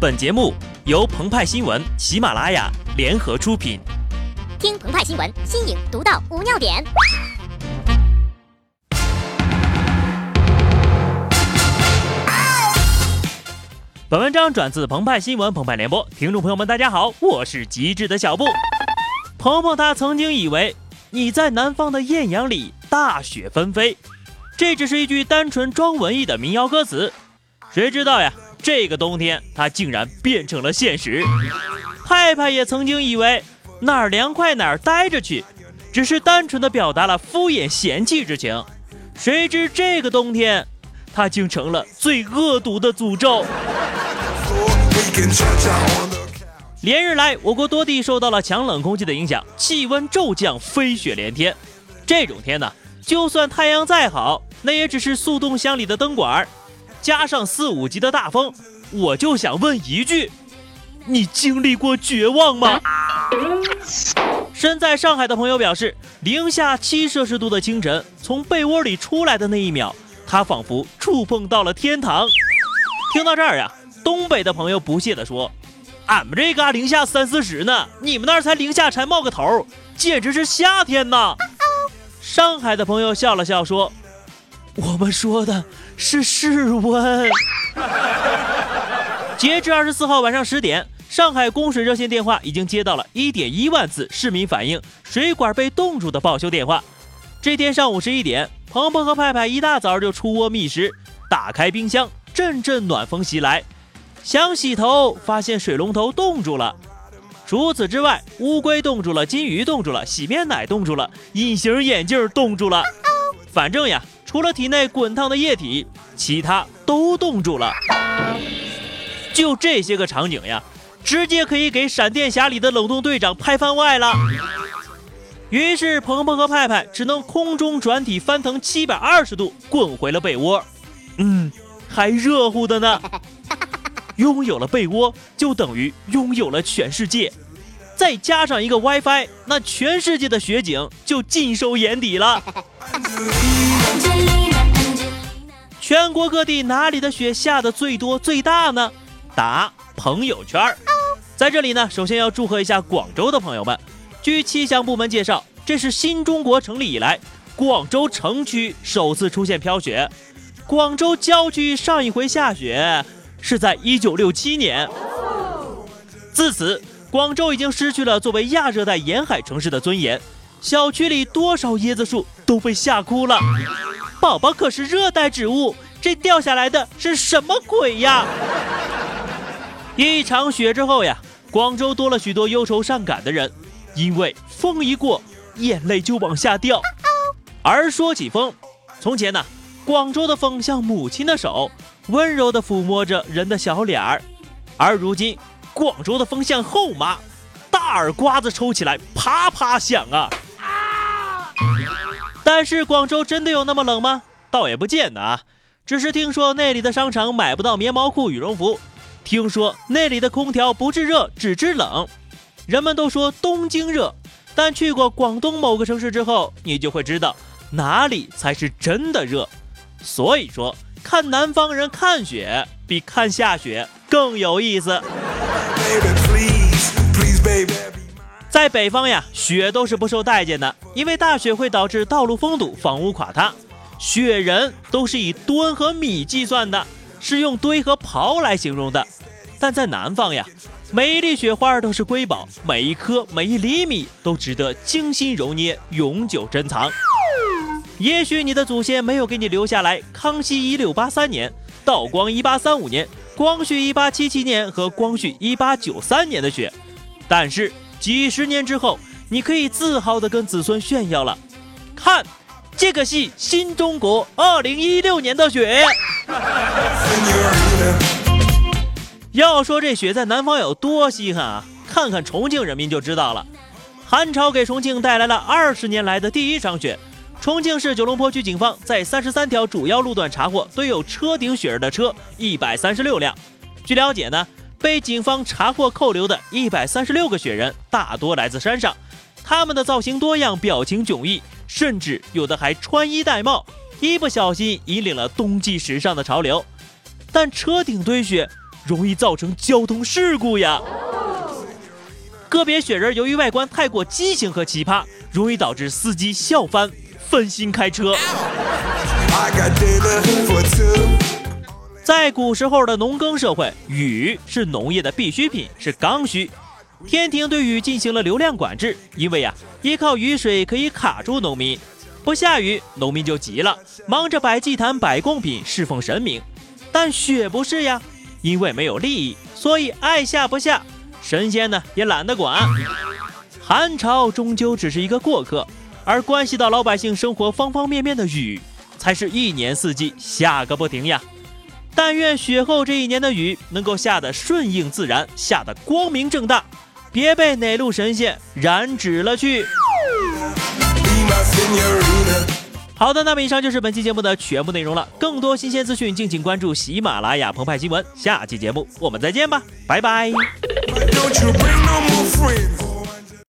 本节目由澎湃新闻、喜马拉雅联合出品。听澎湃新闻，新颖独到，无尿点。本文章转自澎湃新闻《澎湃联播，听众朋友们，大家好，我是极致的小布。鹏鹏他曾经以为你在南方的艳阳里大雪纷飞，这只是一句单纯装文艺的民谣歌词，谁知道呀？这个冬天它竟然变成了现实。派派也曾经以为哪儿凉快哪儿待着去，只是单纯的表达了敷衍嫌弃之情，谁知这个冬天，它竟成了最恶毒的诅咒。连日来，我国多地受到了强冷空气的影响，气温骤降，飞雪连天。这种天呢，就算太阳再好，那也只是速冻箱里的灯管。加上四五级的大风，我就想问一句：你经历过绝望吗？身在上海的朋友表示，零下七摄氏度的清晨，从被窝里出来的那一秒，他仿佛触碰到了天堂。听到这儿呀。东北的朋友不屑地说：“俺们这嘎零下三四十呢，你们那儿才零下才冒个头，简直是夏天呐！”上海的朋友笑了笑说：“我们说的是室温。”截至二十四号晚上十点，上海供水热线电话已经接到了一点一万次市民反映水管被冻住的报修电话。这天上午十一点，鹏鹏和派派一大早就出窝觅食，打开冰箱，阵阵暖风袭来。想洗头，发现水龙头冻住了。除此之外，乌龟冻住了，金鱼冻住了，洗面奶冻住了，隐形眼镜冻住了。反正呀，除了体内滚烫的液体，其他都冻住了。就这些个场景呀，直接可以给闪电侠里的冷冻队长拍番外了。于是，鹏鹏和派派只能空中转体翻腾七百二十度，滚回了被窝。嗯，还热乎的呢。拥有了被窝，就等于拥有了全世界，再加上一个 WiFi，那全世界的雪景就尽收眼底了。全国各地哪里的雪下的最多最大呢？答：朋友圈儿。在这里呢，首先要祝贺一下广州的朋友们。据气象部门介绍，这是新中国成立以来，广州城区首次出现飘雪。广州郊区上一回下雪。是在一九六七年，自此，广州已经失去了作为亚热带沿海城市的尊严。小区里多少椰子树都被吓哭了。宝宝可是热带植物，这掉下来的是什么鬼呀？一场雪之后呀，广州多了许多忧愁善感的人，因为风一过，眼泪就往下掉。而说起风，从前呢，广州的风像母亲的手。温柔地抚摸着人的小脸儿，而如今广州的风像后妈，大耳刮子抽起来啪啪响啊！但是广州真的有那么冷吗？倒也不见得啊，只是听说那里的商场买不到棉毛裤、羽绒服，听说那里的空调不制热，只制冷。人们都说东京热，但去过广东某个城市之后，你就会知道哪里才是真的热。所以说。看南方人看雪，比看下雪更有意思。在北方呀，雪都是不受待见的，因为大雪会导致道路封堵、房屋垮塌。雪人都是以吨和米计算的，是用堆和刨来形容的。但在南方呀，每一粒雪花都是瑰宝，每一颗、每一厘米都值得精心揉捏、永久珍藏。也许你的祖先没有给你留下来康熙一六八三年、道光一八三五年、光绪一八七七年和光绪一八九三年的雪，但是几十年之后，你可以自豪地跟子孙炫耀了。看，这个是新中国二零一六年的雪。要说这雪在南方有多稀罕啊，看看重庆人民就知道了。寒潮给重庆带来了二十年来的第一场雪。重庆市九龙坡区警方在三十三条主要路段查获堆有车顶雪人的车一百三十六辆。据了解呢，被警方查获扣留的一百三十六个雪人大多来自山上，他们的造型多样，表情迥异，甚至有的还穿衣戴帽，一不小心引领了冬季时尚的潮流。但车顶堆雪容易造成交通事故呀。个别雪人由于外观太过畸形和奇葩，容易导致司机笑翻，分心开车。在古时候的农耕社会，雨是农业的必需品，是刚需。天庭对雨进行了流量管制，因为呀，依靠雨水可以卡住农民，不下雨，农民就急了，忙着摆祭坛、摆贡品，侍奉神明。但雪不是呀，因为没有利益，所以爱下不下，神仙呢也懒得管。寒潮终究只是一个过客，而关系到老百姓生活方方面面的雨，才是一年四季下个不停呀。但愿雪后这一年的雨能够下得顺应自然，下得光明正大，别被哪路神仙染指了去。好的，那么以上就是本期节目的全部内容了。更多新鲜资讯，敬请关注喜马拉雅澎湃新闻。下期节目我们再见吧，拜拜。